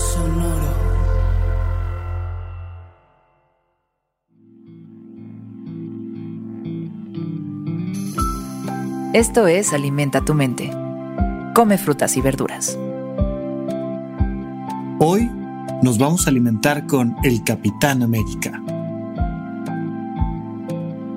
Sonoro. Esto es Alimenta tu mente. Come frutas y verduras. Hoy nos vamos a alimentar con el Capitán América.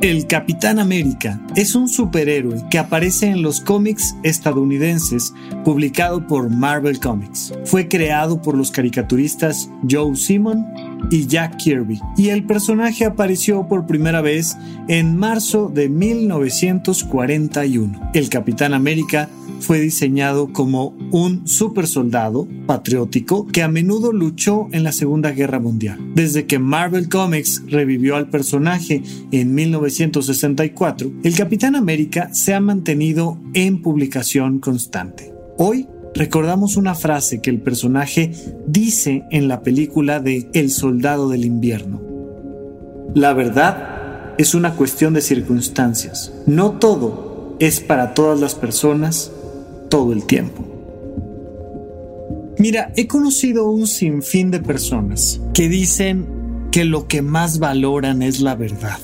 El Capitán América es un superhéroe que aparece en los cómics estadounidenses publicado por Marvel Comics. Fue creado por los caricaturistas Joe Simon y Jack Kirby y el personaje apareció por primera vez en marzo de 1941. El Capitán América fue diseñado como un super soldado patriótico que a menudo luchó en la Segunda Guerra Mundial. Desde que Marvel Comics revivió al personaje en 1964, el Capitán América se ha mantenido en publicación constante. Hoy recordamos una frase que el personaje dice en la película de El Soldado del Invierno. La verdad es una cuestión de circunstancias. No todo es para todas las personas todo el tiempo. Mira, he conocido un sinfín de personas que dicen que lo que más valoran es la verdad.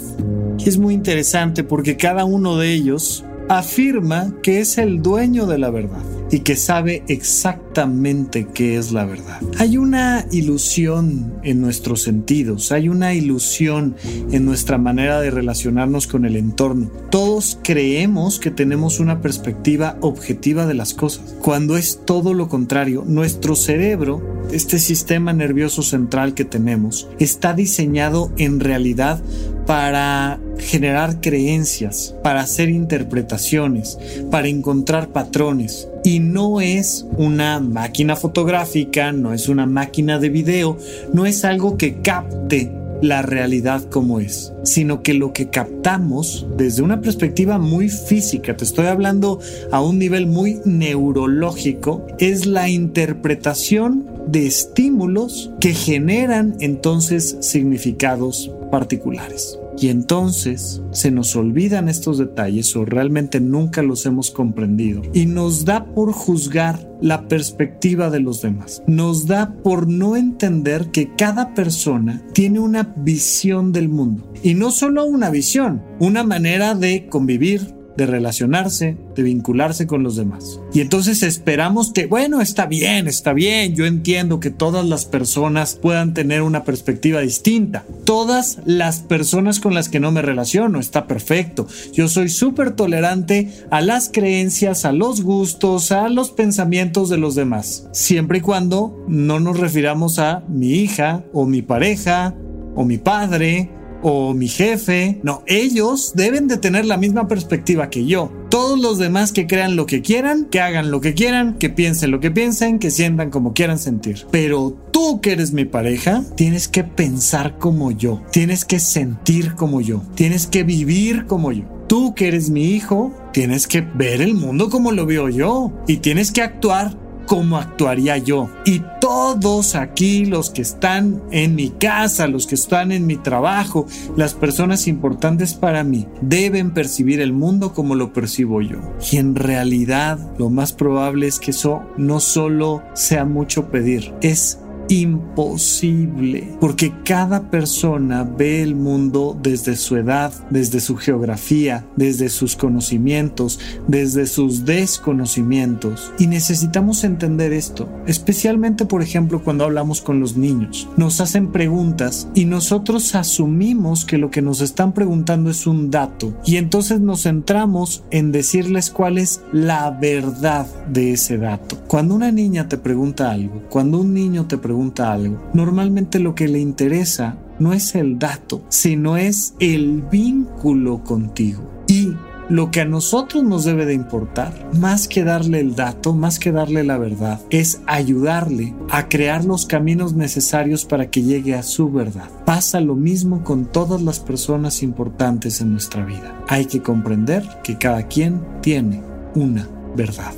Es muy interesante porque cada uno de ellos afirma que es el dueño de la verdad y que sabe exactamente qué es la verdad. Hay una ilusión en nuestros sentidos, hay una ilusión en nuestra manera de relacionarnos con el entorno. Todos creemos que tenemos una perspectiva objetiva de las cosas, cuando es todo lo contrario. Nuestro cerebro, este sistema nervioso central que tenemos, está diseñado en realidad para generar creencias, para hacer interpretaciones, para encontrar patrones. Y no es una máquina fotográfica, no es una máquina de video, no es algo que capte la realidad como es, sino que lo que captamos desde una perspectiva muy física, te estoy hablando a un nivel muy neurológico, es la interpretación de estímulos que generan entonces significados particulares. Y entonces se nos olvidan estos detalles o realmente nunca los hemos comprendido. Y nos da por juzgar la perspectiva de los demás. Nos da por no entender que cada persona tiene una visión del mundo. Y no solo una visión, una manera de convivir, de relacionarse, de vincularse con los demás. Y entonces esperamos que, bueno, está bien, está bien, yo entiendo que todas las personas puedan tener una perspectiva distinta. Todas las personas con las que no me relaciono, está perfecto. Yo soy súper tolerante a las creencias, a los gustos, a los pensamientos de los demás. Siempre y cuando no nos refiramos a mi hija o mi pareja o mi padre o mi jefe. No, ellos deben de tener la misma perspectiva que yo. Todos los demás que crean lo que quieran, que hagan lo que quieran, que piensen lo que piensen, que sientan como quieran sentir. Pero tú que eres mi pareja, tienes que pensar como yo, tienes que sentir como yo, tienes que vivir como yo. Tú que eres mi hijo, tienes que ver el mundo como lo veo yo y tienes que actuar cómo actuaría yo. Y todos aquí, los que están en mi casa, los que están en mi trabajo, las personas importantes para mí, deben percibir el mundo como lo percibo yo. Y en realidad lo más probable es que eso no solo sea mucho pedir, es imposible, porque cada persona ve el mundo desde su edad, desde su geografía, desde sus conocimientos, desde sus desconocimientos. Y necesitamos entender esto, especialmente por ejemplo cuando hablamos con los niños. Nos hacen preguntas y nosotros asumimos que lo que nos están preguntando es un dato y entonces nos centramos en decirles cuál es la verdad de ese dato. Cuando una niña te pregunta algo, cuando un niño te pregunta algo, normalmente lo que le interesa no es el dato, sino es el vínculo contigo. Y lo que a nosotros nos debe de importar, más que darle el dato, más que darle la verdad, es ayudarle a crear los caminos necesarios para que llegue a su verdad. Pasa lo mismo con todas las personas importantes en nuestra vida. Hay que comprender que cada quien tiene una verdad.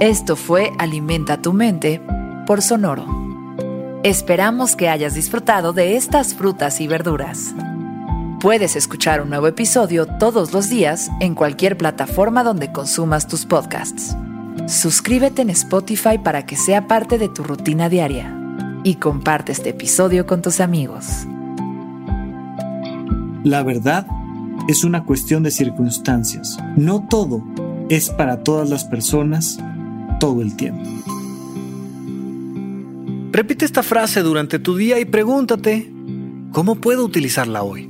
Esto fue Alimenta tu mente por Sonoro. Esperamos que hayas disfrutado de estas frutas y verduras. Puedes escuchar un nuevo episodio todos los días en cualquier plataforma donde consumas tus podcasts. Suscríbete en Spotify para que sea parte de tu rutina diaria y comparte este episodio con tus amigos. La verdad es una cuestión de circunstancias. No todo es para todas las personas todo el tiempo. Repite esta frase durante tu día y pregúntate, ¿cómo puedo utilizarla hoy?